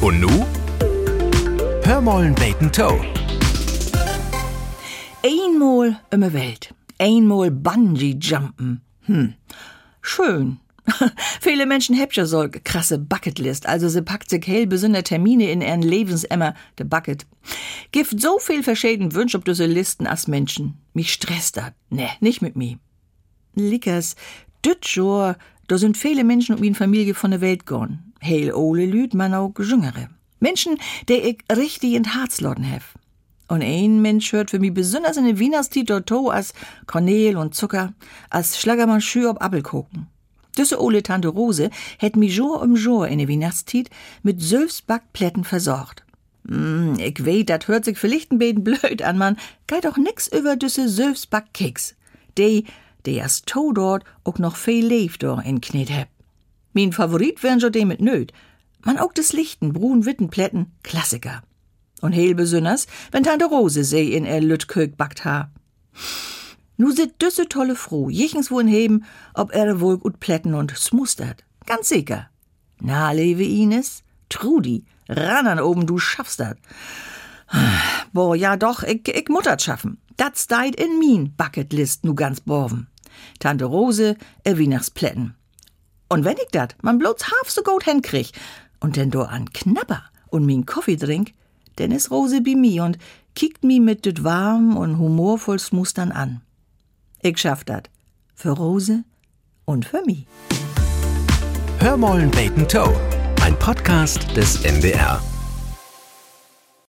Und nu? Hör mollen beten Toe. Einmal immer Welt. Einmal Bungee-Jumpen. Hm. Schön. Viele Menschen ja so krasse Bucketlist, also sie packt sich hell besondere Termine in ihren Lebensemmer, de Bucket. Gibt so viel verschiedene Wünsche auf diese Listen als Menschen. Mich stresst das. Ne, nicht mit mir. Lickers, düt da sind viele Menschen um in Familie von der Welt gone. Heil ole Lüd, man auch Jüngere. Menschen, der ich richtig in Herzloden hef. Und ein Mensch hört für mich besonders in der Wienerstiet dort als Kornel und Zucker, als Schlagermann Schür ob Appelkoken. Düsse ole Tante Rose hätt mi Jour um Jour in der Weihnachtstiet mit Sülfsbackplätten versorgt. Mm, ich weet, dat hört sich ein bisschen blöd an, man. Geht doch nix über düsse Sülfsbackkeks. Die, die erst to dort auch noch viel lebt dort in Knet heb. Mein Favorit wären jo dem mit nöt. Man auch des Lichten, brun Wittenplätten, Klassiker. Und heel besonders, wenn Tante Rose seh in er Lüttkök backt ha. Nu sit düsse tolle froh, jichens wohin heben, ob er wohl gut plätten und smustert. Ganz sicher. Na, lewe Ines, Trudi, ran an oben, du schaffst dat. Boah, ja doch, ich, ich muttert schaffen. Dat steit in min Bucketlist nu ganz borven. Tante Rose, er Weihnachtsplätten. Und wenn ich dat, man bloß half so gut hinkrieg, und denn do an Knapper und min Kaffee trink, denn is Rose bi mi und kickt mi mit düt warm und humorvoll Mustern an. Ich schaff dat. Für Rose und für mi. Hör mollen beten Toe. Ein Podcast des MDR.